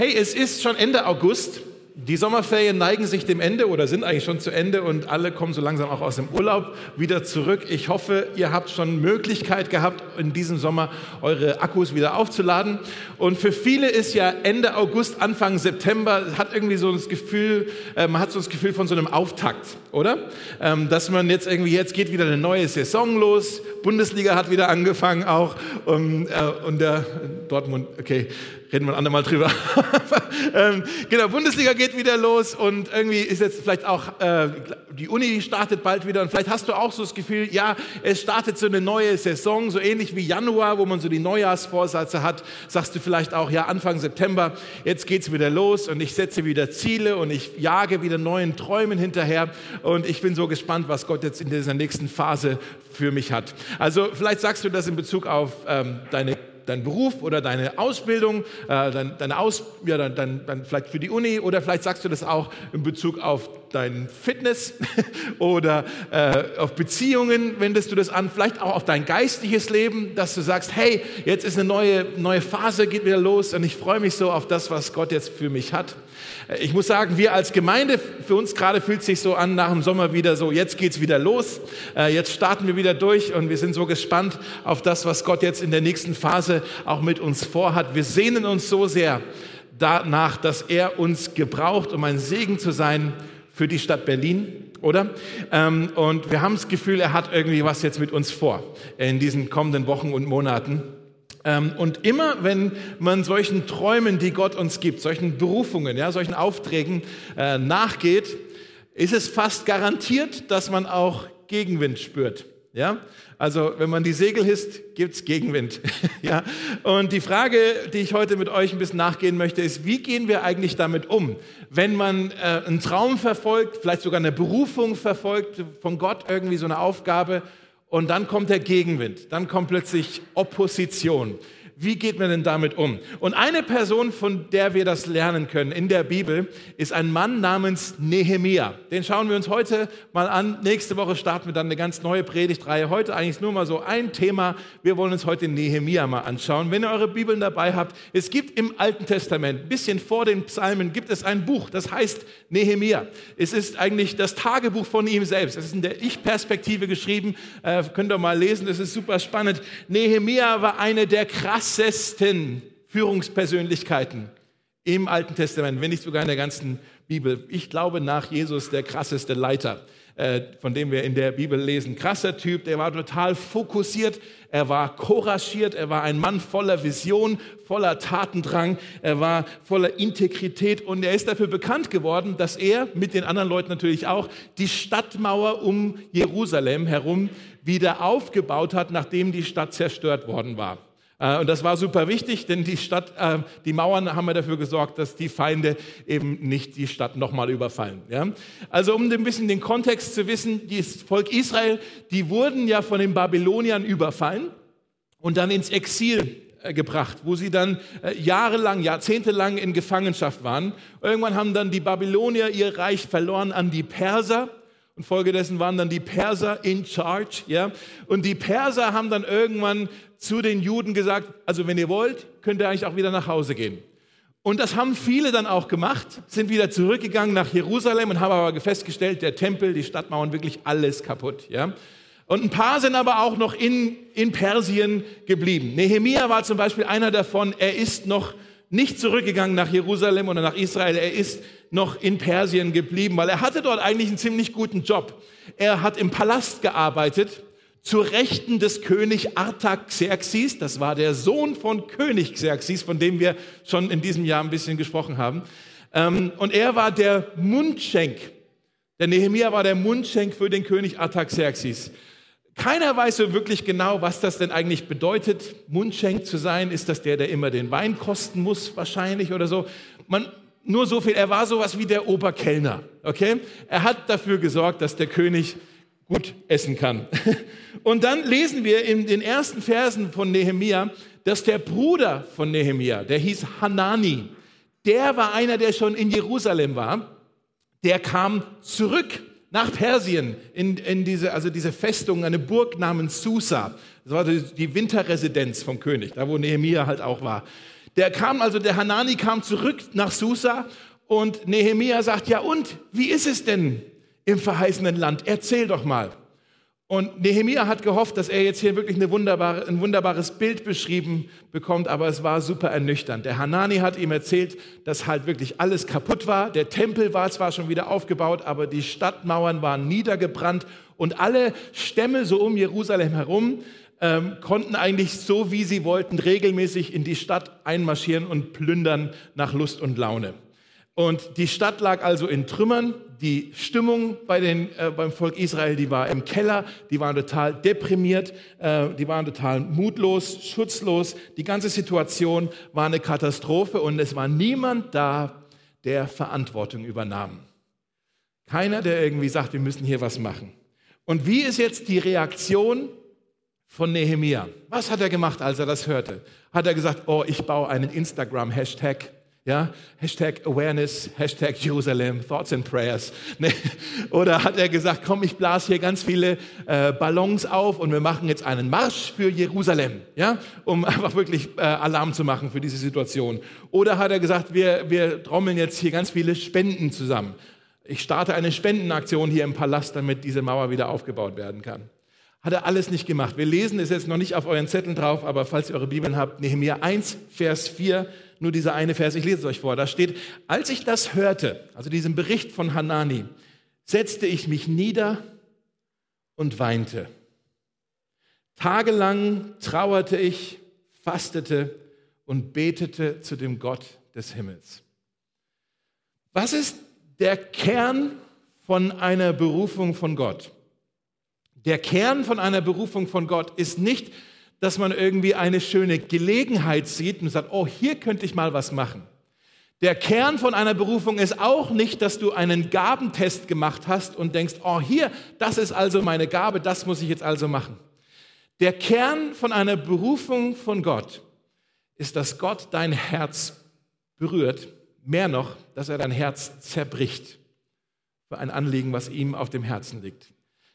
Hey, es ist schon Ende August. Die Sommerferien neigen sich dem Ende oder sind eigentlich schon zu Ende und alle kommen so langsam auch aus dem Urlaub wieder zurück. Ich hoffe, ihr habt schon Möglichkeit gehabt, in diesem Sommer eure Akkus wieder aufzuladen. Und für viele ist ja Ende August, Anfang September, hat irgendwie so das Gefühl, äh, man hat so das Gefühl von so einem Auftakt, oder? Ähm, dass man jetzt irgendwie, jetzt geht wieder eine neue Saison los. Bundesliga hat wieder angefangen auch. Und, äh, und der Dortmund, okay, reden wir ein andermal drüber. ähm, genau, Bundesliga geht wieder los und irgendwie ist jetzt vielleicht auch, äh, die Uni startet bald wieder und vielleicht hast du auch so das Gefühl, ja, es startet so eine neue Saison, so ähnlich wie Januar, wo man so die Neujahrsvorsätze hat, sagst du vielleicht auch, ja, Anfang September, jetzt geht's wieder los und ich setze wieder Ziele und ich jage wieder neuen Träumen hinterher und ich bin so gespannt, was Gott jetzt in dieser nächsten Phase für mich hat. Also vielleicht sagst du das in Bezug auf ähm, deine dein Beruf oder deine Ausbildung, äh, dein, deine Aus, ja, dann, dann, dann vielleicht für die Uni oder vielleicht sagst du das auch in Bezug auf dein Fitness oder äh, auf Beziehungen wendest du das an, vielleicht auch auf dein geistliches Leben, dass du sagst, hey, jetzt ist eine neue, neue Phase, geht wieder los und ich freue mich so auf das, was Gott jetzt für mich hat. Äh, ich muss sagen, wir als Gemeinde, für uns gerade fühlt sich so an, nach dem Sommer wieder so, jetzt geht's wieder los, äh, jetzt starten wir wieder durch und wir sind so gespannt auf das, was Gott jetzt in der nächsten Phase auch mit uns vorhat. Wir sehnen uns so sehr danach, dass er uns gebraucht, um ein Segen zu sein für die Stadt Berlin, oder? Ähm, und wir haben das Gefühl, er hat irgendwie was jetzt mit uns vor in diesen kommenden Wochen und Monaten. Ähm, und immer, wenn man solchen Träumen, die Gott uns gibt, solchen Berufungen, ja, solchen Aufträgen äh, nachgeht, ist es fast garantiert, dass man auch Gegenwind spürt. Ja, also wenn man die Segel hisst, gibt's Gegenwind. ja, und die Frage, die ich heute mit euch ein bisschen nachgehen möchte, ist: Wie gehen wir eigentlich damit um, wenn man äh, einen Traum verfolgt, vielleicht sogar eine Berufung verfolgt von Gott irgendwie so eine Aufgabe, und dann kommt der Gegenwind, dann kommt plötzlich Opposition. Wie geht man denn damit um? Und eine Person, von der wir das lernen können in der Bibel, ist ein Mann namens Nehemia. Den schauen wir uns heute mal an. Nächste Woche starten wir dann eine ganz neue Predigtreihe. Heute eigentlich nur mal so ein Thema. Wir wollen uns heute Nehemia mal anschauen. Wenn ihr eure Bibeln dabei habt, es gibt im Alten Testament, ein bisschen vor den Psalmen, gibt es ein Buch, das heißt Nehemia. Es ist eigentlich das Tagebuch von ihm selbst. Es ist in der Ich-Perspektive geschrieben. Äh, könnt ihr mal lesen, das ist super spannend. Nehemia war eine der krassen krassesten Führungspersönlichkeiten im Alten Testament, wenn nicht sogar in der ganzen Bibel. Ich glaube nach Jesus der krasseste Leiter, äh, von dem wir in der Bibel lesen. Krasser Typ, der war total fokussiert, er war couragiert, er war ein Mann voller Vision, voller Tatendrang, er war voller Integrität und er ist dafür bekannt geworden, dass er mit den anderen Leuten natürlich auch die Stadtmauer um Jerusalem herum wieder aufgebaut hat, nachdem die Stadt zerstört worden war. Äh, und das war super wichtig, denn die Stadt, äh, die Mauern haben ja dafür gesorgt, dass die Feinde eben nicht die Stadt nochmal überfallen. Ja? Also um ein bisschen den Kontext zu wissen, das Volk Israel, die wurden ja von den Babyloniern überfallen und dann ins Exil äh, gebracht, wo sie dann jahrelang, jahrzehntelang in Gefangenschaft waren. Irgendwann haben dann die Babylonier ihr Reich verloren an die Perser. Und folgedessen waren dann die Perser in charge, ja. Und die Perser haben dann irgendwann zu den Juden gesagt, also wenn ihr wollt, könnt ihr eigentlich auch wieder nach Hause gehen. Und das haben viele dann auch gemacht, sind wieder zurückgegangen nach Jerusalem und haben aber festgestellt, der Tempel, die Stadtmauern, wirklich alles kaputt. Ja? Und ein paar sind aber auch noch in, in Persien geblieben. Nehemia war zum Beispiel einer davon, er ist noch nicht zurückgegangen nach Jerusalem oder nach Israel, er ist noch in Persien geblieben, weil er hatte dort eigentlich einen ziemlich guten Job. Er hat im Palast gearbeitet, zur Rechten des König Artaxerxes, das war der Sohn von König Xerxes, von dem wir schon in diesem Jahr ein bisschen gesprochen haben. Ähm, und er war der Mundschenk. Der Nehemia war der Mundschenk für den König Artaxerxes. Keiner weiß so wirklich genau, was das denn eigentlich bedeutet, Mundschenk zu sein. Ist das der, der immer den Wein kosten muss, wahrscheinlich oder so? Man, nur so viel, er war sowas wie der Oberkellner, okay? Er hat dafür gesorgt, dass der König gut essen kann. Und dann lesen wir in den ersten Versen von Nehemia, dass der Bruder von Nehemia, der hieß Hanani, der war einer, der schon in Jerusalem war, der kam zurück nach Persien in, in diese, also diese Festung, eine Burg namens Susa. Das war die Winterresidenz vom König, da wo Nehemia halt auch war. Der kam also, der Hanani kam zurück nach Susa und Nehemia sagt, ja und, wie ist es denn im verheißenen Land? Erzähl doch mal. Und Nehemia hat gehofft, dass er jetzt hier wirklich wunderbare, ein wunderbares Bild beschrieben bekommt, aber es war super ernüchternd. Der Hanani hat ihm erzählt, dass halt wirklich alles kaputt war. Der Tempel war zwar schon wieder aufgebaut, aber die Stadtmauern waren niedergebrannt und alle Stämme so um Jerusalem herum ähm, konnten eigentlich so, wie sie wollten, regelmäßig in die Stadt einmarschieren und plündern nach Lust und Laune. Und die Stadt lag also in Trümmern. Die Stimmung bei den, äh, beim Volk Israel, die war im Keller. Die waren total deprimiert. Äh, die waren total mutlos, schutzlos. Die ganze Situation war eine Katastrophe und es war niemand da, der Verantwortung übernahm. Keiner, der irgendwie sagt, wir müssen hier was machen. Und wie ist jetzt die Reaktion von Nehemia? Was hat er gemacht, als er das hörte? Hat er gesagt, oh, ich baue einen Instagram-Hashtag ja, Hashtag Awareness, Hashtag Jerusalem, Thoughts and Prayers. Ne? Oder hat er gesagt, komm, ich blase hier ganz viele äh, Ballons auf und wir machen jetzt einen Marsch für Jerusalem, ja, um einfach wirklich äh, Alarm zu machen für diese Situation. Oder hat er gesagt, wir, wir trommeln jetzt hier ganz viele Spenden zusammen. Ich starte eine Spendenaktion hier im Palast, damit diese Mauer wieder aufgebaut werden kann. Hat er alles nicht gemacht. Wir lesen es jetzt noch nicht auf euren Zetteln drauf, aber falls ihr eure Bibeln habt, Nehemiah 1, Vers 4 nur dieser eine Vers, ich lese es euch vor, da steht, als ich das hörte, also diesen Bericht von Hanani, setzte ich mich nieder und weinte. Tagelang trauerte ich, fastete und betete zu dem Gott des Himmels. Was ist der Kern von einer Berufung von Gott? Der Kern von einer Berufung von Gott ist nicht, dass man irgendwie eine schöne Gelegenheit sieht und sagt, oh, hier könnte ich mal was machen. Der Kern von einer Berufung ist auch nicht, dass du einen Gabentest gemacht hast und denkst, oh, hier, das ist also meine Gabe, das muss ich jetzt also machen. Der Kern von einer Berufung von Gott ist, dass Gott dein Herz berührt, mehr noch, dass er dein Herz zerbricht für ein Anliegen, was ihm auf dem Herzen liegt.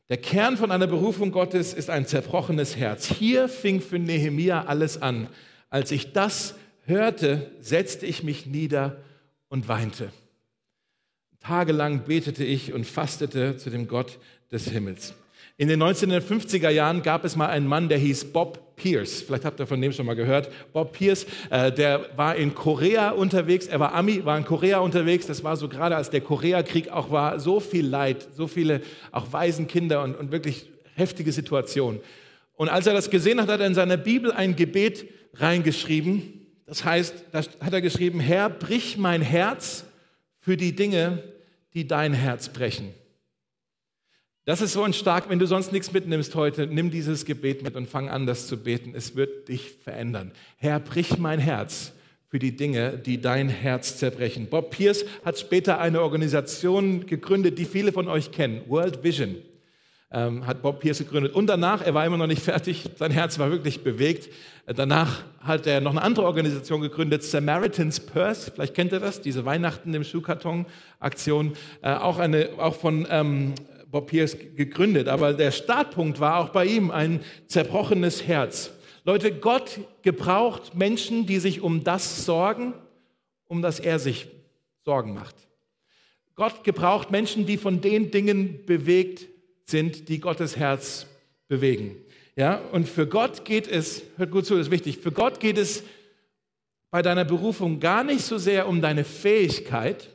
Der Kern von einer Berufung Gottes ist ein zerbrochenes Herz. Hier fing für Nehemia alles an. Als ich das hörte, setzte ich mich nieder und weinte. Tagelang betete ich und fastete zu dem Gott des Himmels. In den 1950er Jahren gab es mal einen Mann, der hieß Bob Pierce. Vielleicht habt ihr von dem schon mal gehört. Bob Pierce, äh, der war in Korea unterwegs. Er war Ami, war in Korea unterwegs. Das war so gerade, als der Koreakrieg auch war, so viel Leid, so viele auch Waisenkinder und, und wirklich heftige Situationen. Und als er das gesehen hat, hat er in seiner Bibel ein Gebet reingeschrieben. Das heißt, da hat er geschrieben, Herr, brich mein Herz für die Dinge, die dein Herz brechen. Das ist so ein stark, wenn du sonst nichts mitnimmst heute, nimm dieses Gebet mit und fang an, das zu beten. Es wird dich verändern. Herr, brich mein Herz für die Dinge, die dein Herz zerbrechen. Bob Pierce hat später eine Organisation gegründet, die viele von euch kennen, World Vision. Ähm, hat Bob Pierce gegründet. Und danach, er war immer noch nicht fertig, sein Herz war wirklich bewegt. Danach hat er noch eine andere Organisation gegründet, Samaritan's Purse. Vielleicht kennt ihr das, diese Weihnachten im Schuhkarton-Aktion. Äh, auch, eine, auch von ähm, Bob Pierce gegründet, aber der Startpunkt war auch bei ihm ein zerbrochenes Herz. Leute, Gott gebraucht Menschen, die sich um das sorgen, um das er sich Sorgen macht. Gott gebraucht Menschen, die von den Dingen bewegt sind, die Gottes Herz bewegen. Ja, und für Gott geht es, hört gut zu, das ist wichtig, für Gott geht es bei deiner Berufung gar nicht so sehr um deine Fähigkeit,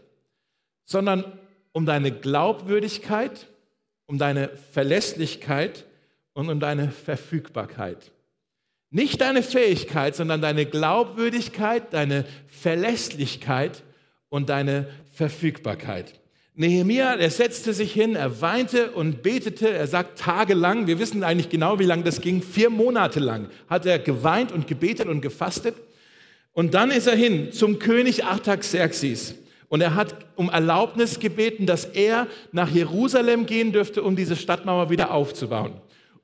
sondern um deine Glaubwürdigkeit um deine Verlässlichkeit und um deine Verfügbarkeit. Nicht deine Fähigkeit, sondern deine Glaubwürdigkeit, deine Verlässlichkeit und deine Verfügbarkeit. Nehemia, er setzte sich hin, er weinte und betete, er sagt tagelang, wir wissen eigentlich genau, wie lange das ging, vier Monate lang hat er geweint und gebetet und gefastet. Und dann ist er hin zum König Artaxerxes. Und er hat um Erlaubnis gebeten, dass er nach Jerusalem gehen dürfte, um diese Stadtmauer wieder aufzubauen.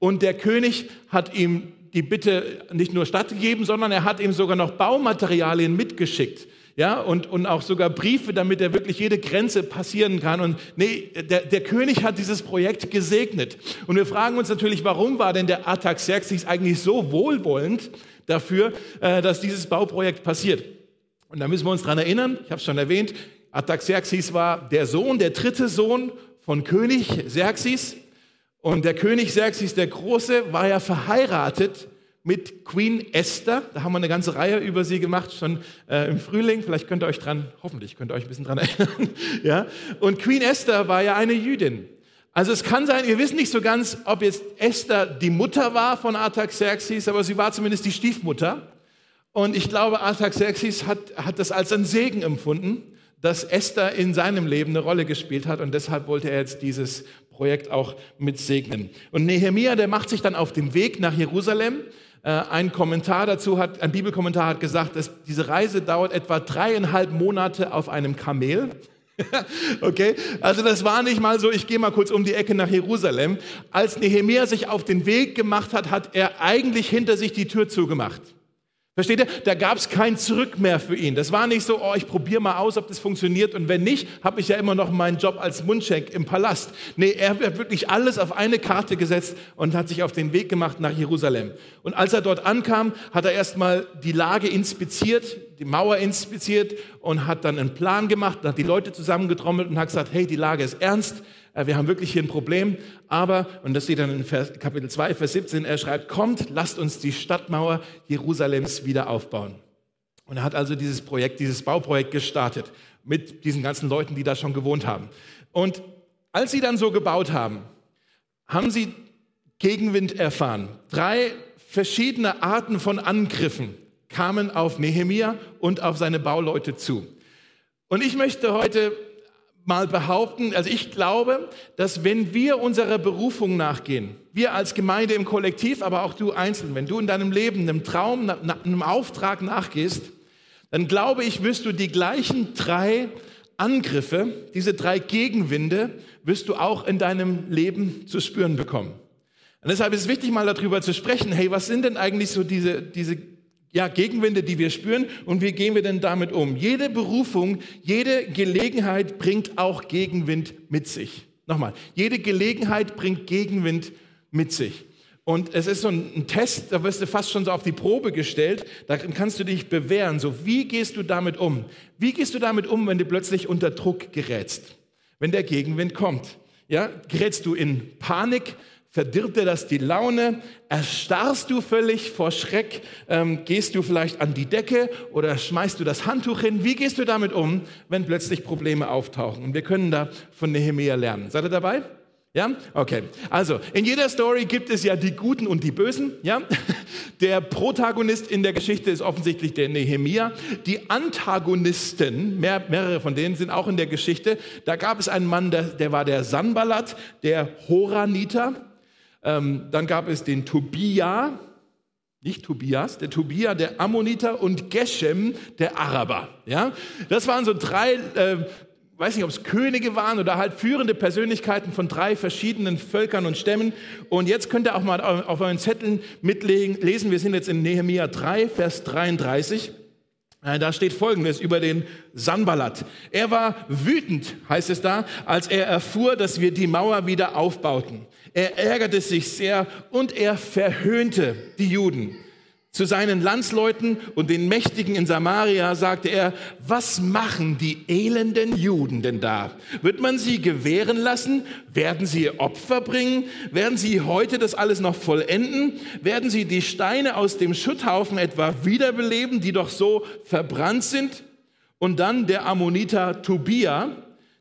Und der König hat ihm die Bitte nicht nur stattgegeben, sondern er hat ihm sogar noch Baumaterialien mitgeschickt. Ja, und, und auch sogar Briefe, damit er wirklich jede Grenze passieren kann. Und nee, der, der König hat dieses Projekt gesegnet. Und wir fragen uns natürlich, warum war denn der Artaxerxes eigentlich so wohlwollend dafür, äh, dass dieses Bauprojekt passiert? Und da müssen wir uns dran erinnern, ich habe es schon erwähnt, Artaxerxes war der Sohn, der dritte Sohn von König Xerxes. Und der König Xerxes der Große war ja verheiratet mit Queen Esther. Da haben wir eine ganze Reihe über sie gemacht, schon äh, im Frühling. Vielleicht könnt ihr euch dran, hoffentlich könnt ihr euch ein bisschen dran erinnern. ja? Und Queen Esther war ja eine Jüdin. Also es kann sein, wir wissen nicht so ganz, ob jetzt Esther die Mutter war von Artaxerxes, aber sie war zumindest die Stiefmutter. Und ich glaube, Artaxerxes hat, hat das als einen Segen empfunden, dass Esther in seinem Leben eine Rolle gespielt hat und deshalb wollte er jetzt dieses Projekt auch mit segnen. Und Nehemia, der macht sich dann auf den Weg nach Jerusalem. Äh, ein Kommentar dazu hat, ein Bibelkommentar hat gesagt, dass diese Reise dauert etwa dreieinhalb Monate auf einem Kamel. okay, also das war nicht mal so, ich gehe mal kurz um die Ecke nach Jerusalem. Als Nehemiah sich auf den Weg gemacht hat, hat er eigentlich hinter sich die Tür zugemacht. Versteht ihr? Da gab es kein Zurück mehr für ihn. Das war nicht so, oh, ich probiere mal aus, ob das funktioniert und wenn nicht, habe ich ja immer noch meinen Job als Mundschenk im Palast. Nee, er hat wirklich alles auf eine Karte gesetzt und hat sich auf den Weg gemacht nach Jerusalem. Und als er dort ankam, hat er erstmal die Lage inspiziert, die Mauer inspiziert und hat dann einen Plan gemacht, hat die Leute zusammengetrommelt und hat gesagt, hey, die Lage ist ernst, wir haben wirklich hier ein Problem, aber, und das steht dann in Vers, Kapitel 2, Vers 17, er schreibt, kommt, lasst uns die Stadtmauer Jerusalems wieder aufbauen. Und er hat also dieses Projekt, dieses Bauprojekt gestartet mit diesen ganzen Leuten, die da schon gewohnt haben. Und als sie dann so gebaut haben, haben sie Gegenwind erfahren. Drei verschiedene Arten von Angriffen kamen auf Nehemia und auf seine Bauleute zu. Und ich möchte heute mal behaupten, also ich glaube, dass wenn wir unserer Berufung nachgehen, wir als Gemeinde im Kollektiv, aber auch du einzeln, wenn du in deinem Leben einem Traum, einem Auftrag nachgehst, dann glaube ich, wirst du die gleichen drei Angriffe, diese drei Gegenwinde, wirst du auch in deinem Leben zu spüren bekommen. Und deshalb ist es wichtig, mal darüber zu sprechen, hey, was sind denn eigentlich so diese, diese ja, Gegenwinde, die wir spüren und wie gehen wir denn damit um? Jede Berufung, jede Gelegenheit bringt auch Gegenwind mit sich. Nochmal, jede Gelegenheit bringt Gegenwind mit sich. Und es ist so ein Test, da wirst du fast schon so auf die Probe gestellt, da kannst du dich bewähren. So, wie gehst du damit um? Wie gehst du damit um, wenn du plötzlich unter Druck gerätst? Wenn der Gegenwind kommt? Ja, gerätst du in Panik? Verdirbt dir das die Laune? Erstarrst du völlig vor Schreck? Ähm, gehst du vielleicht an die Decke oder schmeißt du das Handtuch hin? Wie gehst du damit um, wenn plötzlich Probleme auftauchen? Und wir können da von Nehemiah lernen. Seid ihr dabei? Ja? Okay. Also, in jeder Story gibt es ja die Guten und die Bösen, ja? Der Protagonist in der Geschichte ist offensichtlich der Nehemia. Die Antagonisten, mehr, mehrere von denen sind auch in der Geschichte. Da gab es einen Mann, der, der war der Sanballat, der Horaniter. Ähm, dann gab es den Tobia, nicht Tobias, der Tobia, der Ammoniter und Geshem, der Araber. Ja? Das waren so drei, äh, weiß nicht, ob es Könige waren oder halt führende Persönlichkeiten von drei verschiedenen Völkern und Stämmen. Und jetzt könnt ihr auch mal auf euren Zetteln mitlesen, wir sind jetzt in Nehemia 3, Vers 33. Äh, da steht Folgendes über den Sanballat. Er war wütend, heißt es da, als er erfuhr, dass wir die Mauer wieder aufbauten. Er ärgerte sich sehr und er verhöhnte die Juden. Zu seinen Landsleuten und den Mächtigen in Samaria sagte er, was machen die elenden Juden denn da? Wird man sie gewähren lassen? Werden sie Opfer bringen? Werden sie heute das alles noch vollenden? Werden sie die Steine aus dem Schutthaufen etwa wiederbeleben, die doch so verbrannt sind? Und dann der Ammoniter Tobia,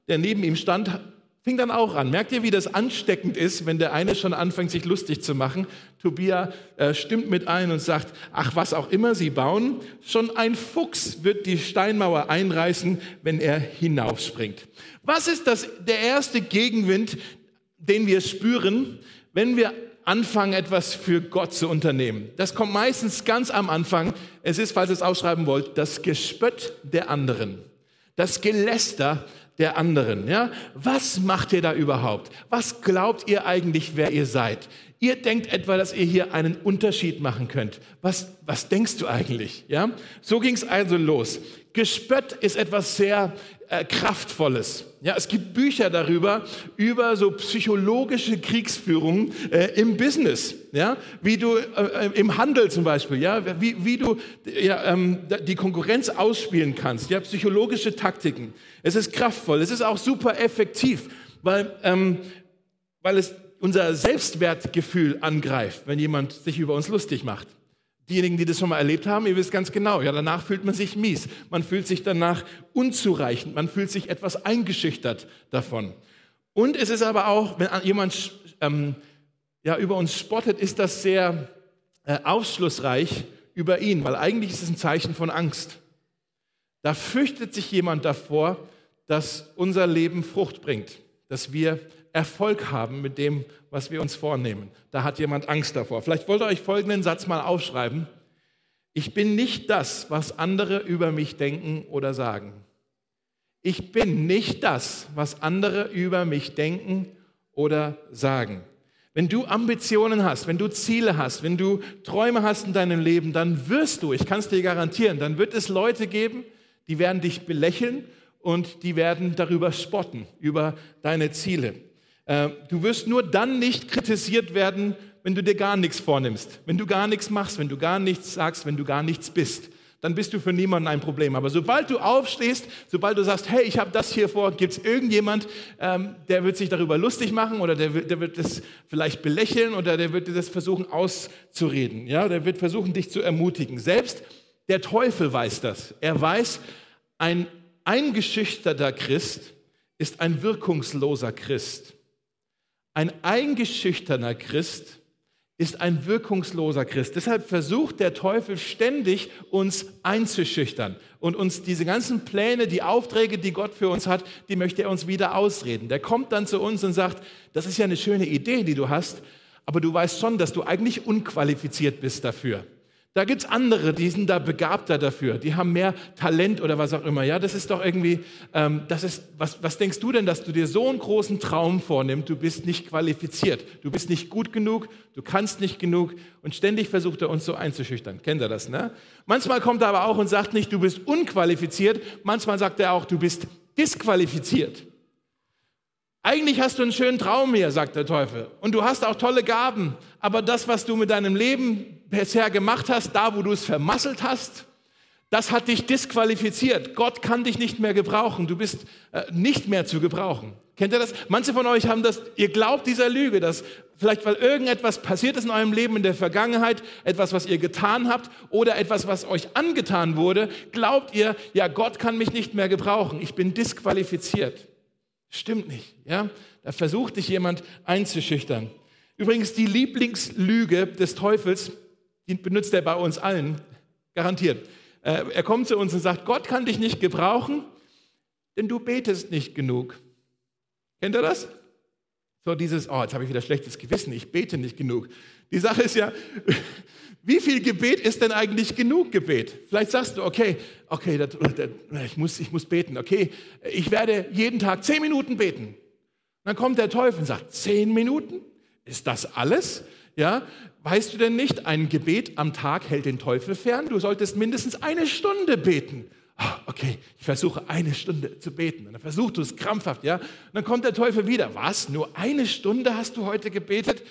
der neben ihm stand, fing dann auch an. Merkt ihr, wie das ansteckend ist, wenn der eine schon anfängt, sich lustig zu machen? Tobia äh, stimmt mit ein und sagt, ach, was auch immer sie bauen, schon ein Fuchs wird die Steinmauer einreißen, wenn er hinaufspringt. Was ist das, der erste Gegenwind, den wir spüren, wenn wir anfangen, etwas für Gott zu unternehmen? Das kommt meistens ganz am Anfang. Es ist, falls ihr es ausschreiben wollt, das Gespött der anderen. Das Geläster der anderen. Ja? Was macht ihr da überhaupt? Was glaubt ihr eigentlich, wer ihr seid? Ihr denkt etwa, dass ihr hier einen Unterschied machen könnt. Was, was denkst du eigentlich? Ja? So ging es also los. Gespött ist etwas sehr äh, Kraftvolles. Ja, es gibt Bücher darüber, über so psychologische Kriegsführung äh, im Business. Ja, wie du äh, im Handel zum Beispiel, ja, wie, wie du ja, ähm, die Konkurrenz ausspielen kannst. Ja, psychologische Taktiken. Es ist kraftvoll. Es ist auch super effektiv, weil, ähm, weil es unser Selbstwertgefühl angreift, wenn jemand sich über uns lustig macht. Diejenigen, die das schon mal erlebt haben, ihr wisst ganz genau, ja, danach fühlt man sich mies. Man fühlt sich danach unzureichend. Man fühlt sich etwas eingeschüchtert davon. Und es ist aber auch, wenn jemand ähm, ja, über uns spottet, ist das sehr äh, aufschlussreich über ihn, weil eigentlich ist es ein Zeichen von Angst. Da fürchtet sich jemand davor, dass unser Leben Frucht bringt, dass wir Erfolg haben mit dem, was wir uns vornehmen. Da hat jemand Angst davor. Vielleicht wollt ihr euch folgenden Satz mal aufschreiben. Ich bin nicht das, was andere über mich denken oder sagen. Ich bin nicht das, was andere über mich denken oder sagen. Wenn du Ambitionen hast, wenn du Ziele hast, wenn du Träume hast in deinem Leben, dann wirst du, ich kann es dir garantieren, dann wird es Leute geben, die werden dich belächeln und die werden darüber spotten, über deine Ziele. Äh, du wirst nur dann nicht kritisiert werden, wenn du dir gar nichts vornimmst, wenn du gar nichts machst, wenn du gar nichts sagst, wenn du gar nichts bist. Dann bist du für niemanden ein Problem. Aber sobald du aufstehst, sobald du sagst, hey, ich habe das hier vor, gibt es irgendjemand, ähm, der wird sich darüber lustig machen oder der der wird das vielleicht belächeln oder der wird das versuchen auszureden. Ja? Der wird versuchen, dich zu ermutigen. Selbst der Teufel weiß das. Er weiß, ein eingeschüchterter Christ ist ein wirkungsloser Christ. Ein eingeschüchterner Christ ist ein wirkungsloser Christ. Deshalb versucht der Teufel ständig, uns einzuschüchtern und uns diese ganzen Pläne, die Aufträge, die Gott für uns hat, die möchte er uns wieder ausreden. Der kommt dann zu uns und sagt, das ist ja eine schöne Idee, die du hast, aber du weißt schon, dass du eigentlich unqualifiziert bist dafür. Da gibt es andere, die sind da begabter dafür, die haben mehr Talent oder was auch immer. Ja, das ist doch irgendwie, ähm, das ist, was, was denkst du denn, dass du dir so einen großen Traum vornimmst? Du bist nicht qualifiziert, du bist nicht gut genug, du kannst nicht genug und ständig versucht er uns so einzuschüchtern. Kennt ihr das, ne? Manchmal kommt er aber auch und sagt nicht, du bist unqualifiziert, manchmal sagt er auch, du bist disqualifiziert. Eigentlich hast du einen schönen Traum hier, sagt der Teufel. Und du hast auch tolle Gaben. Aber das, was du mit deinem Leben bisher gemacht hast, da, wo du es vermasselt hast, das hat dich disqualifiziert. Gott kann dich nicht mehr gebrauchen. Du bist äh, nicht mehr zu gebrauchen. Kennt ihr das? Manche von euch haben das, ihr glaubt dieser Lüge, dass vielleicht weil irgendetwas passiert ist in eurem Leben in der Vergangenheit, etwas, was ihr getan habt oder etwas, was euch angetan wurde, glaubt ihr, ja, Gott kann mich nicht mehr gebrauchen. Ich bin disqualifiziert. Stimmt nicht. Ja? Da versucht dich jemand einzuschüchtern. Übrigens, die Lieblingslüge des Teufels, die benutzt er bei uns allen, garantiert. Äh, er kommt zu uns und sagt, Gott kann dich nicht gebrauchen, denn du betest nicht genug. Kennt ihr das? So dieses, oh, jetzt habe ich wieder schlechtes Gewissen, ich bete nicht genug. Die Sache ist ja, wie viel Gebet ist denn eigentlich genug Gebet? Vielleicht sagst du, okay, okay, das, das, ich, muss, ich muss beten, okay, ich werde jeden Tag zehn Minuten beten. Dann kommt der Teufel und sagt, zehn Minuten? Ist das alles? Ja, weißt du denn nicht, ein Gebet am Tag hält den Teufel fern? Du solltest mindestens eine Stunde beten. Ah, okay, ich versuche eine Stunde zu beten. Und dann versuchst du es krampfhaft, ja. Und dann kommt der Teufel wieder. Was? Nur eine Stunde hast du heute gebetet?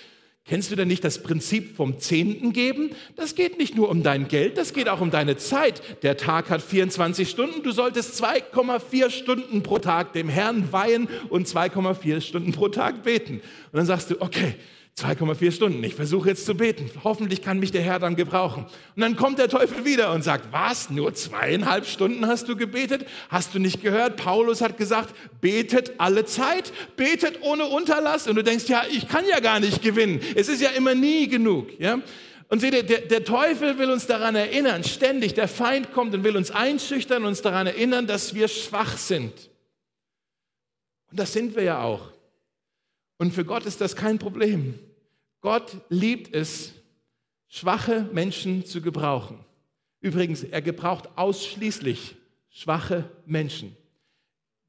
Kennst du denn nicht das Prinzip vom Zehnten geben? Das geht nicht nur um dein Geld, das geht auch um deine Zeit. Der Tag hat 24 Stunden, du solltest 2,4 Stunden pro Tag dem Herrn weihen und 2,4 Stunden pro Tag beten. Und dann sagst du, okay, 2,4 Stunden. Ich versuche jetzt zu beten. Hoffentlich kann mich der Herr dann gebrauchen. Und dann kommt der Teufel wieder und sagt, was? Nur zweieinhalb Stunden hast du gebetet? Hast du nicht gehört? Paulus hat gesagt, betet alle Zeit, betet ohne Unterlass. Und du denkst, ja, ich kann ja gar nicht gewinnen. Es ist ja immer nie genug. Ja? Und seht ihr, der, der Teufel will uns daran erinnern, ständig. Der Feind kommt und will uns einschüchtern, uns daran erinnern, dass wir schwach sind. Und das sind wir ja auch. Und für Gott ist das kein Problem. Gott liebt es, schwache Menschen zu gebrauchen. Übrigens, er gebraucht ausschließlich schwache Menschen.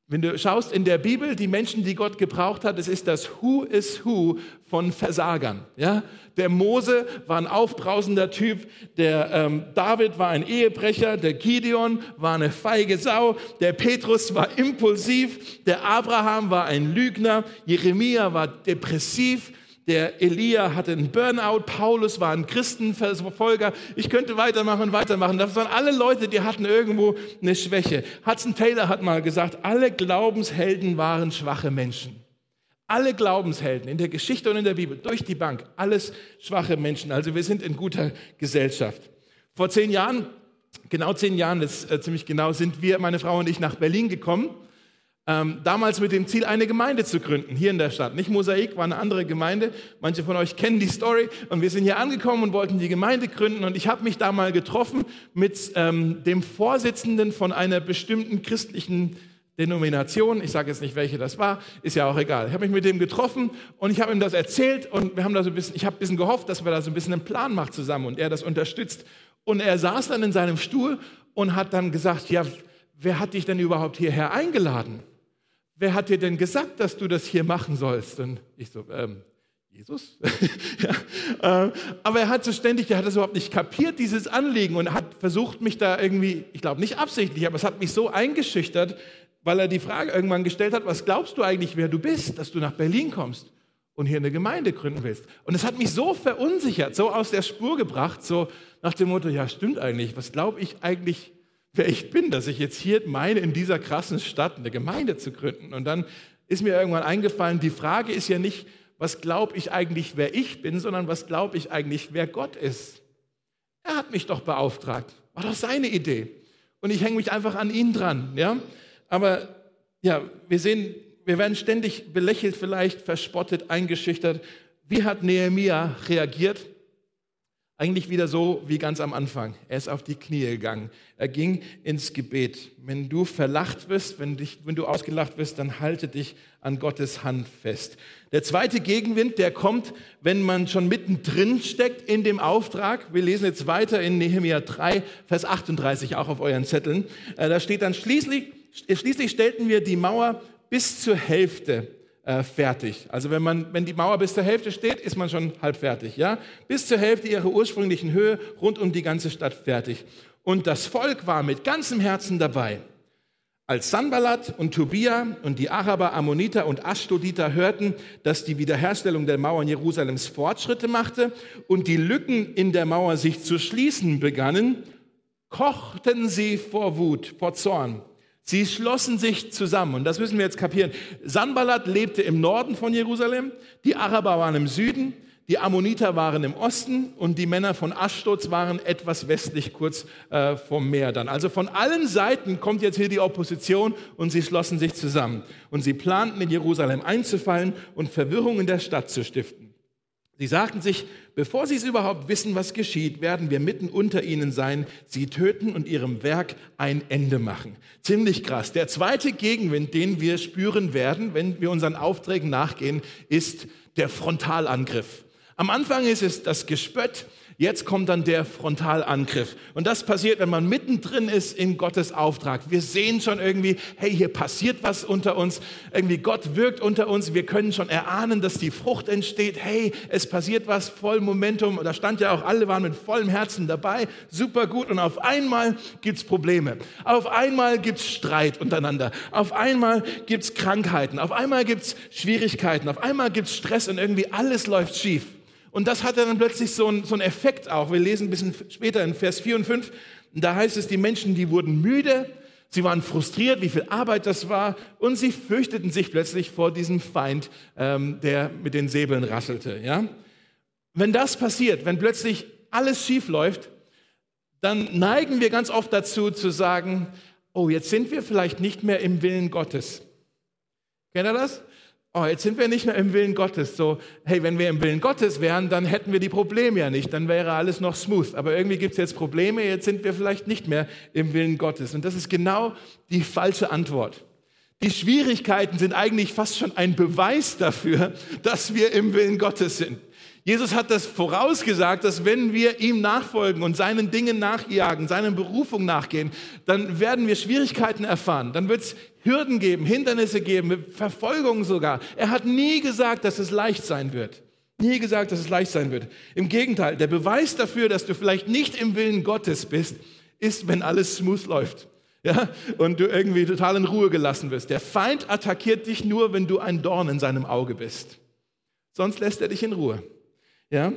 Wenn du schaust in der Bibel, die Menschen, die Gott gebraucht hat, es ist das Who is Who von Versagern. Ja? Der Mose war ein aufbrausender Typ, der ähm, David war ein Ehebrecher, der Gideon war eine feige Sau, der Petrus war impulsiv, der Abraham war ein Lügner, Jeremia war depressiv, der Elia hatte einen Burnout, Paulus war ein Christenverfolger. Ich könnte weitermachen weitermachen. Das waren alle Leute, die hatten irgendwo eine Schwäche. Hudson Taylor hat mal gesagt, alle Glaubenshelden waren schwache Menschen. Alle Glaubenshelden in der Geschichte und in der Bibel, durch die Bank, alles schwache Menschen. Also wir sind in guter Gesellschaft. Vor zehn Jahren, genau zehn Jahren, das äh, ziemlich genau, sind wir, meine Frau und ich, nach Berlin gekommen ähm, damals mit dem Ziel, eine Gemeinde zu gründen, hier in der Stadt. Nicht Mosaik, war eine andere Gemeinde. Manche von euch kennen die Story. Und wir sind hier angekommen und wollten die Gemeinde gründen. Und ich habe mich da mal getroffen mit ähm, dem Vorsitzenden von einer bestimmten christlichen Denomination. Ich sage jetzt nicht, welche das war, ist ja auch egal. Ich habe mich mit dem getroffen und ich habe ihm das erzählt und wir haben da so ein bisschen, ich habe ein bisschen gehofft, dass wir da so ein bisschen einen Plan machen zusammen und er das unterstützt. Und er saß dann in seinem Stuhl und hat dann gesagt, ja, wer hat dich denn überhaupt hierher eingeladen? Wer hat dir denn gesagt, dass du das hier machen sollst? Und ich so, ähm, Jesus? ja, äh, aber er hat so ständig, er hat das überhaupt nicht kapiert, dieses Anliegen, und hat versucht, mich da irgendwie, ich glaube nicht absichtlich, aber es hat mich so eingeschüchtert, weil er die Frage irgendwann gestellt hat, was glaubst du eigentlich, wer du bist, dass du nach Berlin kommst und hier eine Gemeinde gründen willst? Und es hat mich so verunsichert, so aus der Spur gebracht, so nach dem Motto, ja stimmt eigentlich, was glaube ich eigentlich, wer ich bin, dass ich jetzt hier meine, in dieser krassen Stadt eine Gemeinde zu gründen. Und dann ist mir irgendwann eingefallen, die Frage ist ja nicht, was glaube ich eigentlich, wer ich bin, sondern was glaube ich eigentlich, wer Gott ist. Er hat mich doch beauftragt. War doch seine Idee. Und ich hänge mich einfach an ihn dran. Ja? Aber ja, wir sehen, wir werden ständig belächelt, vielleicht verspottet, eingeschüchtert. Wie hat Nehemia reagiert? Eigentlich wieder so wie ganz am Anfang. Er ist auf die Knie gegangen. Er ging ins Gebet. Wenn du verlacht wirst, wenn, dich, wenn du ausgelacht wirst, dann halte dich an Gottes Hand fest. Der zweite Gegenwind, der kommt, wenn man schon mittendrin steckt in dem Auftrag. Wir lesen jetzt weiter in Nehemiah 3, Vers 38, auch auf euren Zetteln. Äh, da steht dann, schließlich, schließlich stellten wir die Mauer bis zur Hälfte äh, fertig. Also wenn, man, wenn die Mauer bis zur Hälfte steht, ist man schon halb fertig. Ja? Bis zur Hälfte ihrer ursprünglichen Höhe rund um die ganze Stadt fertig. Und das Volk war mit ganzem Herzen dabei. Als Sanballat und Tobia und die Araber, Ammoniter und Ashdoditer hörten, dass die Wiederherstellung der Mauern Jerusalems Fortschritte machte und die Lücken in der Mauer sich zu schließen begannen, kochten sie vor Wut, vor Zorn Sie schlossen sich zusammen und das müssen wir jetzt kapieren. Sanballat lebte im Norden von Jerusalem, die Araber waren im Süden, die Ammoniter waren im Osten und die Männer von Aschdod waren etwas westlich kurz äh, vom Meer dann. Also von allen Seiten kommt jetzt hier die Opposition und sie schlossen sich zusammen und sie planten in Jerusalem einzufallen und Verwirrung in der Stadt zu stiften. Sie sagten sich, bevor sie es überhaupt wissen, was geschieht, werden wir mitten unter ihnen sein, sie töten und ihrem Werk ein Ende machen. Ziemlich krass. Der zweite Gegenwind, den wir spüren werden, wenn wir unseren Aufträgen nachgehen, ist der Frontalangriff. Am Anfang ist es das Gespött, Jetzt kommt dann der Frontalangriff. Und das passiert, wenn man mittendrin ist in Gottes Auftrag. Wir sehen schon irgendwie, hey, hier passiert was unter uns. Irgendwie Gott wirkt unter uns. Wir können schon erahnen, dass die Frucht entsteht. Hey, es passiert was, voll Momentum. Und da stand ja auch, alle waren mit vollem Herzen dabei. Super gut. Und auf einmal gibt's Probleme. Auf einmal gibt's Streit untereinander. Auf einmal gibt's Krankheiten. Auf einmal gibt's Schwierigkeiten. Auf einmal gibt's Stress und irgendwie alles läuft schief. Und das hatte dann plötzlich so einen, so einen Effekt auch. Wir lesen ein bisschen später in Vers 4 und 5. Da heißt es, die Menschen, die wurden müde, sie waren frustriert, wie viel Arbeit das war, und sie fürchteten sich plötzlich vor diesem Feind, ähm, der mit den Säbeln rasselte. Ja? Wenn das passiert, wenn plötzlich alles schief läuft, dann neigen wir ganz oft dazu zu sagen, oh, jetzt sind wir vielleicht nicht mehr im Willen Gottes. Kennt ihr das? Oh, jetzt sind wir nicht mehr im Willen Gottes. So, hey, wenn wir im Willen Gottes wären, dann hätten wir die Probleme ja nicht, dann wäre alles noch smooth. Aber irgendwie gibt es jetzt Probleme, jetzt sind wir vielleicht nicht mehr im Willen Gottes. Und das ist genau die falsche Antwort. Die Schwierigkeiten sind eigentlich fast schon ein Beweis dafür, dass wir im Willen Gottes sind. Jesus hat das vorausgesagt, dass wenn wir ihm nachfolgen und seinen Dingen nachjagen, seinen Berufung nachgehen, dann werden wir Schwierigkeiten erfahren. Dann wird es Hürden geben, Hindernisse geben, Verfolgung sogar. Er hat nie gesagt, dass es leicht sein wird. Nie gesagt, dass es leicht sein wird. Im Gegenteil, der Beweis dafür, dass du vielleicht nicht im Willen Gottes bist, ist, wenn alles smooth läuft. Ja, und du irgendwie total in Ruhe gelassen wirst. Der Feind attackiert dich nur, wenn du ein Dorn in seinem Auge bist. Sonst lässt er dich in Ruhe. Ja?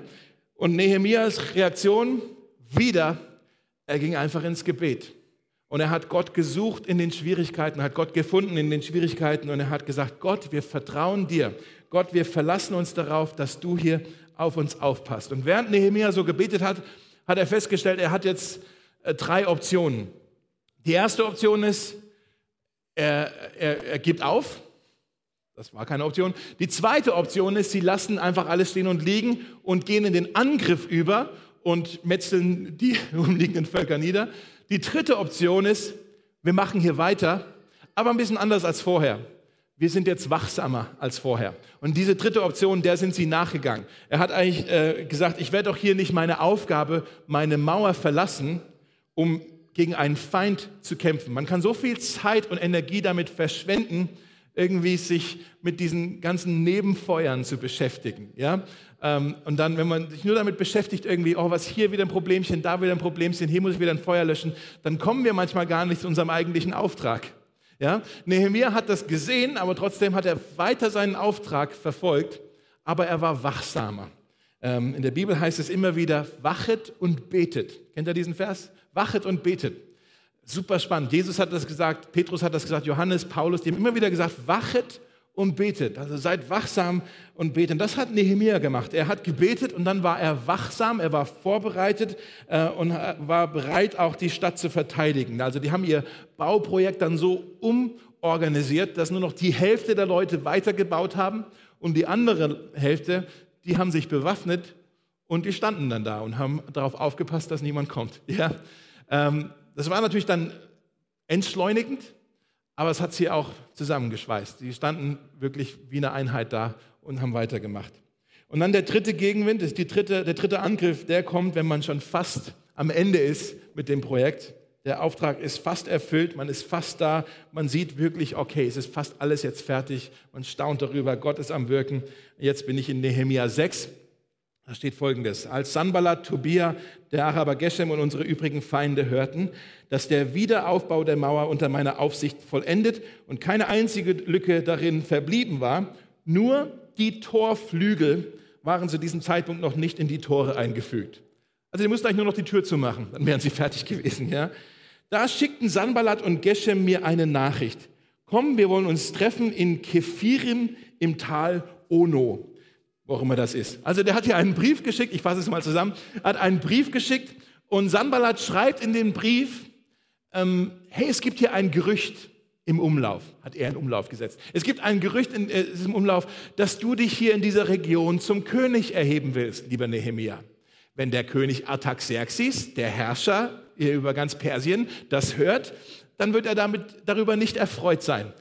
Und Nehemias Reaktion wieder, er ging einfach ins Gebet. Und er hat Gott gesucht in den Schwierigkeiten, hat Gott gefunden in den Schwierigkeiten und er hat gesagt, Gott, wir vertrauen dir. Gott, wir verlassen uns darauf, dass du hier auf uns aufpasst. Und während Nehemia so gebetet hat, hat er festgestellt, er hat jetzt äh, drei Optionen. Die erste Option ist, er, er, er gibt auf, das war keine Option. Die zweite Option ist, sie lassen einfach alles stehen und liegen und gehen in den Angriff über und metzeln die umliegenden Völker nieder. Die dritte Option ist, wir machen hier weiter, aber ein bisschen anders als vorher. Wir sind jetzt wachsamer als vorher. Und diese dritte Option, der sind sie nachgegangen. Er hat eigentlich äh, gesagt, ich werde doch hier nicht meine Aufgabe, meine Mauer verlassen, um gegen einen Feind zu kämpfen. Man kann so viel Zeit und Energie damit verschwenden, irgendwie sich mit diesen ganzen Nebenfeuern zu beschäftigen. Ja? Ähm, und dann, wenn man sich nur damit beschäftigt, irgendwie, oh, was hier wieder ein Problemchen, da wieder ein Problemchen, hier muss ich wieder ein Feuer löschen, dann kommen wir manchmal gar nicht zu unserem eigentlichen Auftrag. Ja? Nehemiah hat das gesehen, aber trotzdem hat er weiter seinen Auftrag verfolgt, aber er war wachsamer. Ähm, in der Bibel heißt es immer wieder, wachet und betet. Kennt ihr diesen Vers? Wachet und betet. Super spannend. Jesus hat das gesagt, Petrus hat das gesagt, Johannes, Paulus, die haben immer wieder gesagt, wachet und betet. Also seid wachsam und betet. Das hat Nehemiah gemacht. Er hat gebetet und dann war er wachsam, er war vorbereitet äh, und war bereit, auch die Stadt zu verteidigen. Also die haben ihr Bauprojekt dann so umorganisiert, dass nur noch die Hälfte der Leute weitergebaut haben und die andere Hälfte, die haben sich bewaffnet und die standen dann da und haben darauf aufgepasst, dass niemand kommt. Ja? Ähm, das war natürlich dann entschleunigend, aber es hat sie auch zusammengeschweißt. Sie standen wirklich wie eine Einheit da und haben weitergemacht. Und dann der dritte Gegenwind, ist die dritte, der dritte Angriff, der kommt, wenn man schon fast am Ende ist mit dem Projekt. Der Auftrag ist fast erfüllt, man ist fast da, man sieht wirklich, okay, es ist fast alles jetzt fertig, man staunt darüber, Gott ist am Wirken. Jetzt bin ich in Nehemia 6 da steht folgendes: Als Sanballat, Tobia, der Araber Geshem und unsere übrigen Feinde hörten, dass der Wiederaufbau der Mauer unter meiner Aufsicht vollendet und keine einzige Lücke darin verblieben war, nur die Torflügel waren zu diesem Zeitpunkt noch nicht in die Tore eingefügt. Also die mussten eigentlich nur noch die Tür zumachen, dann wären sie fertig gewesen. Ja? Da schickten Sanballat und Geshem mir eine Nachricht. Komm, wir wollen uns treffen in Kephirim im Tal Ono wo auch immer das ist. Also der hat hier einen Brief geschickt, ich fasse es mal zusammen, hat einen Brief geschickt und Sanballat schreibt in den Brief, ähm, hey, es gibt hier ein Gerücht im Umlauf, hat er in Umlauf gesetzt. Es gibt ein Gerücht in, äh, im Umlauf, dass du dich hier in dieser Region zum König erheben willst, lieber Nehemia. Wenn der König Artaxerxes, der Herrscher hier über ganz Persien, das hört, dann wird er damit, darüber nicht erfreut sein.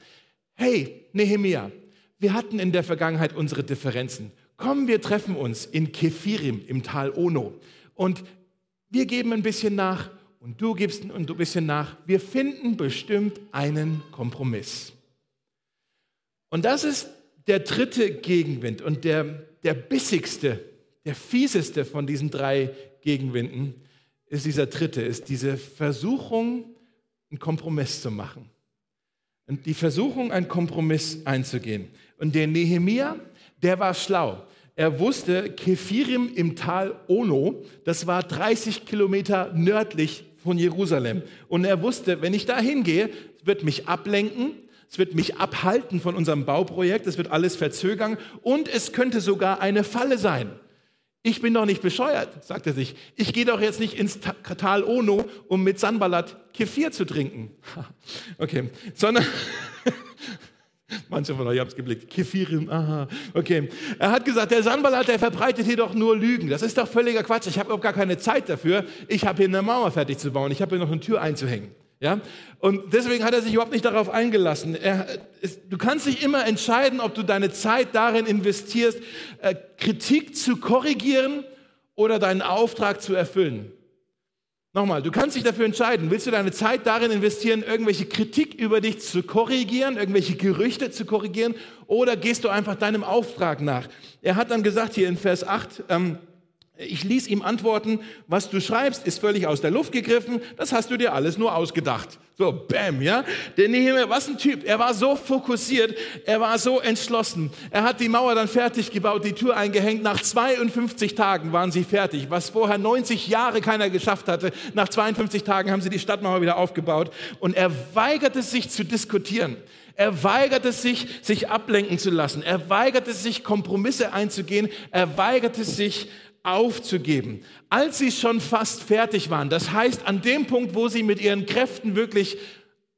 Hey, Nehemia, wir hatten in der Vergangenheit unsere Differenzen. Komm, wir treffen uns in Kephirim im Tal Ono und wir geben ein bisschen nach und du gibst ein bisschen nach. Wir finden bestimmt einen Kompromiss. Und das ist der dritte Gegenwind und der, der bissigste, der fieseste von diesen drei Gegenwinden ist dieser dritte, ist diese Versuchung, einen Kompromiss zu machen. Und die Versuchung, einen Kompromiss einzugehen. Und der Nehemia, der war schlau. Er wusste, Kephirim im Tal Ono, das war 30 Kilometer nördlich von Jerusalem. Und er wusste, wenn ich da hingehe, wird mich ablenken, es wird mich abhalten von unserem Bauprojekt, es wird alles verzögern und es könnte sogar eine Falle sein. Ich bin doch nicht bescheuert, sagt er sich. Ich gehe doch jetzt nicht ins Tal Ono, um mit Sanballat Kefir zu trinken. Okay, sondern Manche von euch haben es geblickt. Kefirim, aha. Okay. Er hat gesagt, der Sanballat, der verbreitet hier doch nur Lügen. Das ist doch völliger Quatsch. Ich habe überhaupt gar keine Zeit dafür. Ich habe hier eine Mauer fertig zu bauen. Ich habe hier noch eine Tür einzuhängen. Ja? Und deswegen hat er sich überhaupt nicht darauf eingelassen. Er, es, du kannst dich immer entscheiden, ob du deine Zeit darin investierst, äh, Kritik zu korrigieren oder deinen Auftrag zu erfüllen. Nochmal, du kannst dich dafür entscheiden, willst du deine Zeit darin investieren, irgendwelche Kritik über dich zu korrigieren, irgendwelche Gerüchte zu korrigieren, oder gehst du einfach deinem Auftrag nach? Er hat dann gesagt hier in Vers 8, ähm, ich ließ ihm antworten, was du schreibst, ist völlig aus der Luft gegriffen, das hast du dir alles nur ausgedacht. So, bam, ja. Der Nehemiah, was ein Typ. Er war so fokussiert, er war so entschlossen. Er hat die Mauer dann fertig gebaut, die Tür eingehängt. Nach 52 Tagen waren sie fertig, was vorher 90 Jahre keiner geschafft hatte. Nach 52 Tagen haben sie die Stadtmauer wieder aufgebaut und er weigerte sich zu diskutieren. Er weigerte sich, sich ablenken zu lassen. Er weigerte sich, Kompromisse einzugehen. Er weigerte sich, aufzugeben. Als sie schon fast fertig waren, das heißt an dem Punkt, wo sie mit ihren Kräften wirklich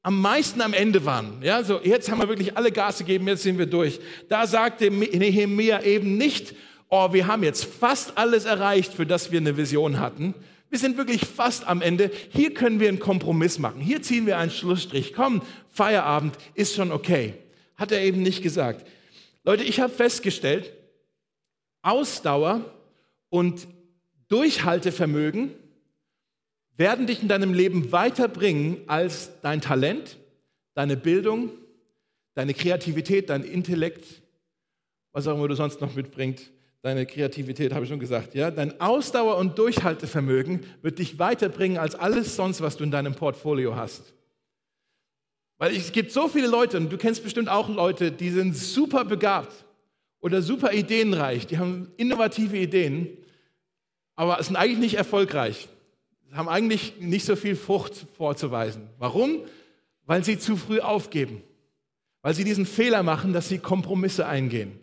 am meisten am Ende waren, ja, so jetzt haben wir wirklich alle Gas gegeben, jetzt sind wir durch. Da sagte Nehemiah eben nicht, oh, wir haben jetzt fast alles erreicht, für das wir eine Vision hatten. Wir sind wirklich fast am Ende. Hier können wir einen Kompromiss machen. Hier ziehen wir einen Schlussstrich. Komm, Feierabend ist schon okay. Hat er eben nicht gesagt. Leute, ich habe festgestellt, Ausdauer und Durchhaltevermögen werden dich in deinem Leben weiterbringen als dein Talent, deine Bildung, deine Kreativität, dein Intellekt, was auch immer du sonst noch mitbringst. Deine Kreativität habe ich schon gesagt, ja. Dein Ausdauer und Durchhaltevermögen wird dich weiterbringen als alles sonst, was du in deinem Portfolio hast. Weil es gibt so viele Leute, und du kennst bestimmt auch Leute, die sind super begabt oder super ideenreich, die haben innovative Ideen, aber sind eigentlich nicht erfolgreich, haben eigentlich nicht so viel Frucht vorzuweisen. Warum? Weil sie zu früh aufgeben, weil sie diesen Fehler machen, dass sie Kompromisse eingehen.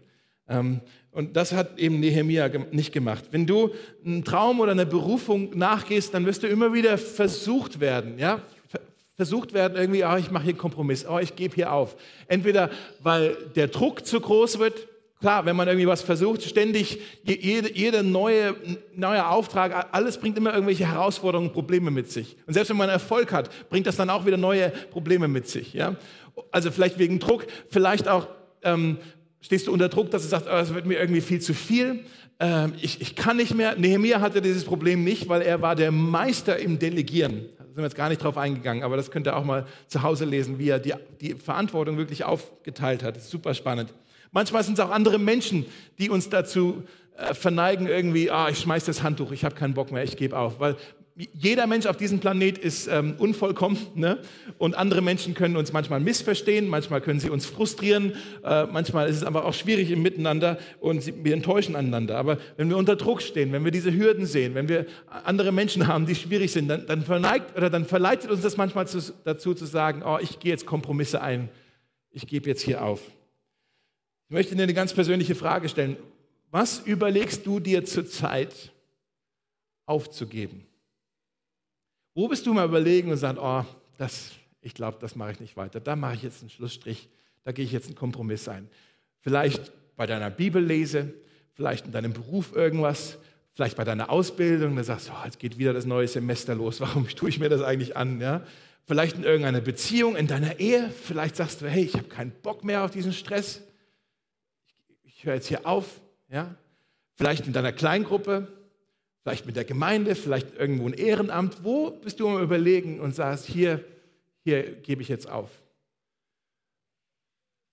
Ähm, und das hat eben Nehemia nicht gemacht. Wenn du einen Traum oder eine Berufung nachgehst, dann wirst du immer wieder versucht werden, ja, versucht werden, irgendwie, oh, ich mache hier einen Kompromiss, oh, ich gebe hier auf. Entweder weil der Druck zu groß wird, Klar, wenn man irgendwie was versucht, ständig, jeder jede neue, neue Auftrag, alles bringt immer irgendwelche Herausforderungen, Probleme mit sich. Und selbst wenn man Erfolg hat, bringt das dann auch wieder neue Probleme mit sich. Ja? Also vielleicht wegen Druck, vielleicht auch ähm, stehst du unter Druck, dass du sagst, oh, das wird mir irgendwie viel zu viel, ähm, ich, ich kann nicht mehr. Nehemiah hatte dieses Problem nicht, weil er war der Meister im Delegieren. Da sind wir jetzt gar nicht drauf eingegangen, aber das könnt ihr auch mal zu Hause lesen, wie er die, die Verantwortung wirklich aufgeteilt hat. Das ist super spannend. Manchmal sind es auch andere Menschen, die uns dazu äh, verneigen, irgendwie, ah, ich schmeiß das Handtuch, ich habe keinen Bock mehr, ich gebe auf. Weil jeder Mensch auf diesem Planet ist ähm, unvollkommen ne? und andere Menschen können uns manchmal missverstehen, manchmal können sie uns frustrieren, äh, manchmal ist es aber auch schwierig im Miteinander und wir enttäuschen einander. Aber wenn wir unter Druck stehen, wenn wir diese Hürden sehen, wenn wir andere Menschen haben, die schwierig sind, dann, dann verneigt oder dann verleitet uns das manchmal zu, dazu zu sagen, oh, ich gehe jetzt Kompromisse ein, ich gebe jetzt hier auf. Ich möchte dir eine ganz persönliche Frage stellen. Was überlegst du dir zurzeit aufzugeben? Wo bist du mal überlegen und sagst, oh, das, ich glaube, das mache ich nicht weiter. Da mache ich jetzt einen Schlussstrich, da gehe ich jetzt einen Kompromiss ein. Vielleicht bei deiner Bibellese, vielleicht in deinem Beruf irgendwas, vielleicht bei deiner Ausbildung, da sagst du, oh, jetzt geht wieder das neue Semester los, warum tue ich mir das eigentlich an? Ja? Vielleicht in irgendeiner Beziehung, in deiner Ehe, vielleicht sagst du, hey, ich habe keinen Bock mehr auf diesen Stress ich höre jetzt hier auf, ja? Vielleicht in deiner Kleingruppe, vielleicht mit der Gemeinde, vielleicht irgendwo ein Ehrenamt. Wo bist du am Überlegen und sagst, hier, hier gebe ich jetzt auf?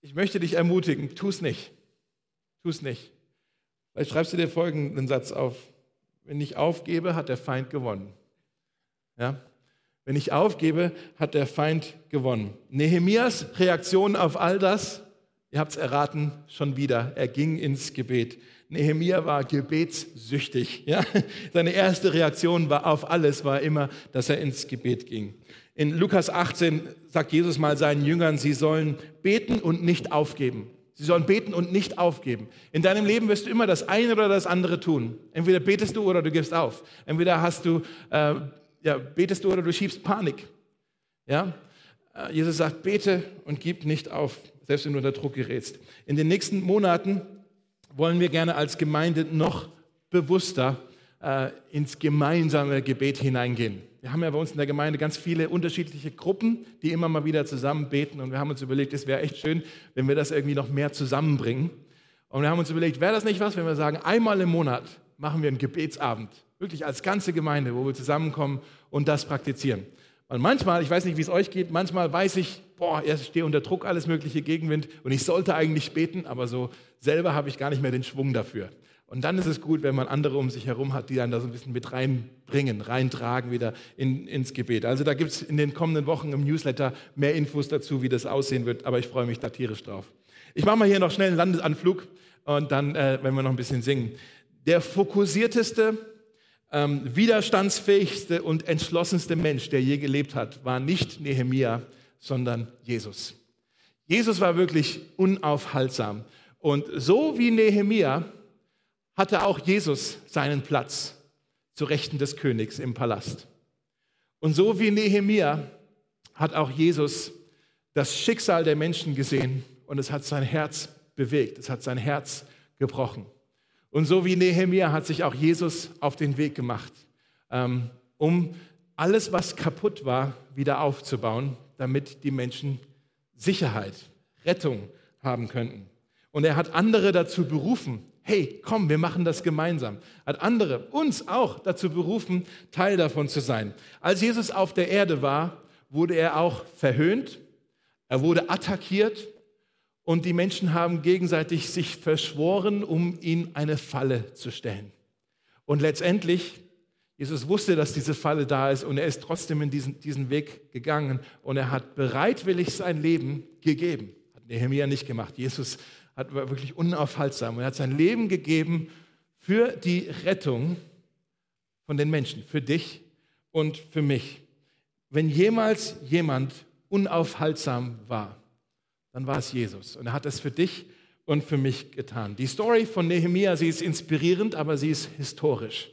Ich möchte dich ermutigen, tu es nicht. Tu es nicht. Vielleicht schreibst du dir folgenden Satz auf. Wenn ich aufgebe, hat der Feind gewonnen. Ja? Wenn ich aufgebe, hat der Feind gewonnen. Nehemias Reaktion auf all das Ihr habt es erraten, schon wieder. Er ging ins Gebet. Nehemiah war gebetssüchtig. Ja? Seine erste Reaktion war auf alles, war immer, dass er ins Gebet ging. In Lukas 18 sagt Jesus mal seinen Jüngern, sie sollen beten und nicht aufgeben. Sie sollen beten und nicht aufgeben. In deinem Leben wirst du immer das eine oder das andere tun. Entweder betest du oder du gibst auf. Entweder hast du, äh, ja, betest du oder du schiebst Panik. Ja? Äh, Jesus sagt, bete und gib nicht auf selbst wenn du unter Druck gerätst. In den nächsten Monaten wollen wir gerne als Gemeinde noch bewusster äh, ins gemeinsame Gebet hineingehen. Wir haben ja bei uns in der Gemeinde ganz viele unterschiedliche Gruppen, die immer mal wieder zusammen beten. Und wir haben uns überlegt, es wäre echt schön, wenn wir das irgendwie noch mehr zusammenbringen. Und wir haben uns überlegt, wäre das nicht was, wenn wir sagen, einmal im Monat machen wir einen Gebetsabend, wirklich als ganze Gemeinde, wo wir zusammenkommen und das praktizieren. Und manchmal, ich weiß nicht, wie es euch geht, manchmal weiß ich, boah, ich stehe unter Druck, alles mögliche Gegenwind und ich sollte eigentlich beten, aber so selber habe ich gar nicht mehr den Schwung dafür. Und dann ist es gut, wenn man andere um sich herum hat, die dann da so ein bisschen mit reinbringen, reintragen wieder in, ins Gebet. Also da gibt es in den kommenden Wochen im Newsletter mehr Infos dazu, wie das aussehen wird, aber ich freue mich da tierisch drauf. Ich mache mal hier noch schnell einen Landesanflug und dann, äh, wenn wir noch ein bisschen singen. Der fokussierteste, ähm, widerstandsfähigste und entschlossenste Mensch, der je gelebt hat, war nicht Nehemia, sondern Jesus. Jesus war wirklich unaufhaltsam. Und so wie Nehemia hatte auch Jesus seinen Platz zu Rechten des Königs im Palast. Und so wie Nehemia hat auch Jesus das Schicksal der Menschen gesehen und es hat sein Herz bewegt, es hat sein Herz gebrochen. Und so wie Nehemia hat sich auch Jesus auf den Weg gemacht, ähm, um alles, was kaputt war, wieder aufzubauen, damit die Menschen Sicherheit, Rettung haben könnten. Und er hat andere dazu berufen, hey, komm, wir machen das gemeinsam. Hat andere, uns auch dazu berufen, Teil davon zu sein. Als Jesus auf der Erde war, wurde er auch verhöhnt, er wurde attackiert und die Menschen haben gegenseitig sich verschworen, um ihn eine Falle zu stellen. Und letztendlich, Jesus wusste, dass diese Falle da ist und er ist trotzdem in diesen, diesen Weg gegangen und er hat bereitwillig sein Leben gegeben. Hat Nehemiah nicht gemacht. Jesus hat, wirklich unaufhaltsam und er hat sein Leben gegeben für die Rettung von den Menschen, für dich und für mich. Wenn jemals jemand unaufhaltsam war, dann war es Jesus. Und er hat es für dich und für mich getan. Die Story von Nehemia, sie ist inspirierend, aber sie ist historisch.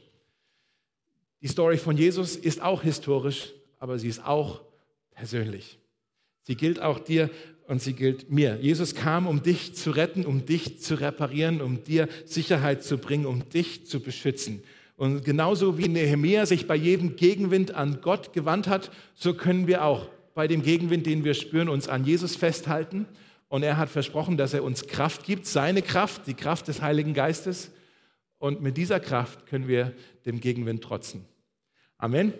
Die Story von Jesus ist auch historisch, aber sie ist auch persönlich. Sie gilt auch dir und sie gilt mir. Jesus kam, um dich zu retten, um dich zu reparieren, um dir Sicherheit zu bringen, um dich zu beschützen. Und genauso wie Nehemia sich bei jedem Gegenwind an Gott gewandt hat, so können wir auch bei dem Gegenwind, den wir spüren, uns an Jesus festhalten. Und er hat versprochen, dass er uns Kraft gibt, seine Kraft, die Kraft des Heiligen Geistes. Und mit dieser Kraft können wir dem Gegenwind trotzen. Amen.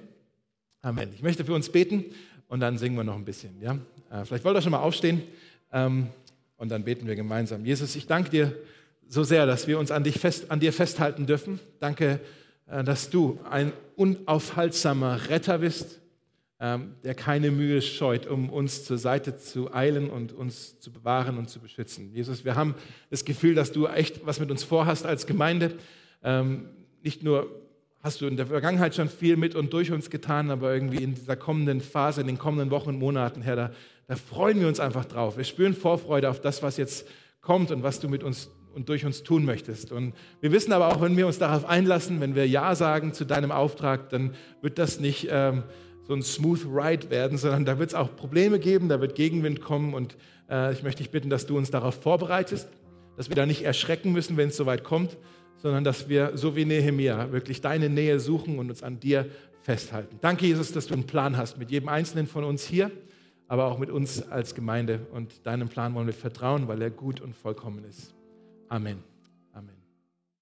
Amen. Ich möchte für uns beten und dann singen wir noch ein bisschen. Ja? Äh, vielleicht wollt ihr schon mal aufstehen ähm, und dann beten wir gemeinsam. Jesus, ich danke dir so sehr, dass wir uns an, dich fest, an dir festhalten dürfen. Danke, äh, dass du ein unaufhaltsamer Retter bist, ähm, der keine Mühe scheut, um uns zur Seite zu eilen und uns zu bewahren und zu beschützen. Jesus, wir haben das Gefühl, dass du echt was mit uns vorhast als Gemeinde. Ähm, nicht nur hast du in der Vergangenheit schon viel mit und durch uns getan, aber irgendwie in dieser kommenden Phase, in den kommenden Wochen und Monaten, Herr, da da freuen wir uns einfach drauf. Wir spüren Vorfreude auf das, was jetzt kommt und was du mit uns und durch uns tun möchtest. Und wir wissen aber auch, wenn wir uns darauf einlassen, wenn wir Ja sagen zu deinem Auftrag, dann wird das nicht ähm, so ein smooth ride werden, sondern da wird es auch Probleme geben, da wird Gegenwind kommen. Und äh, ich möchte dich bitten, dass du uns darauf vorbereitest, dass wir da nicht erschrecken müssen, wenn es soweit kommt, sondern dass wir, so wie Nehemiah, wirklich deine Nähe suchen und uns an dir festhalten. Danke, Jesus, dass du einen Plan hast mit jedem Einzelnen von uns hier aber auch mit uns als Gemeinde. Und deinem Plan wollen wir vertrauen, weil er gut und vollkommen ist. Amen.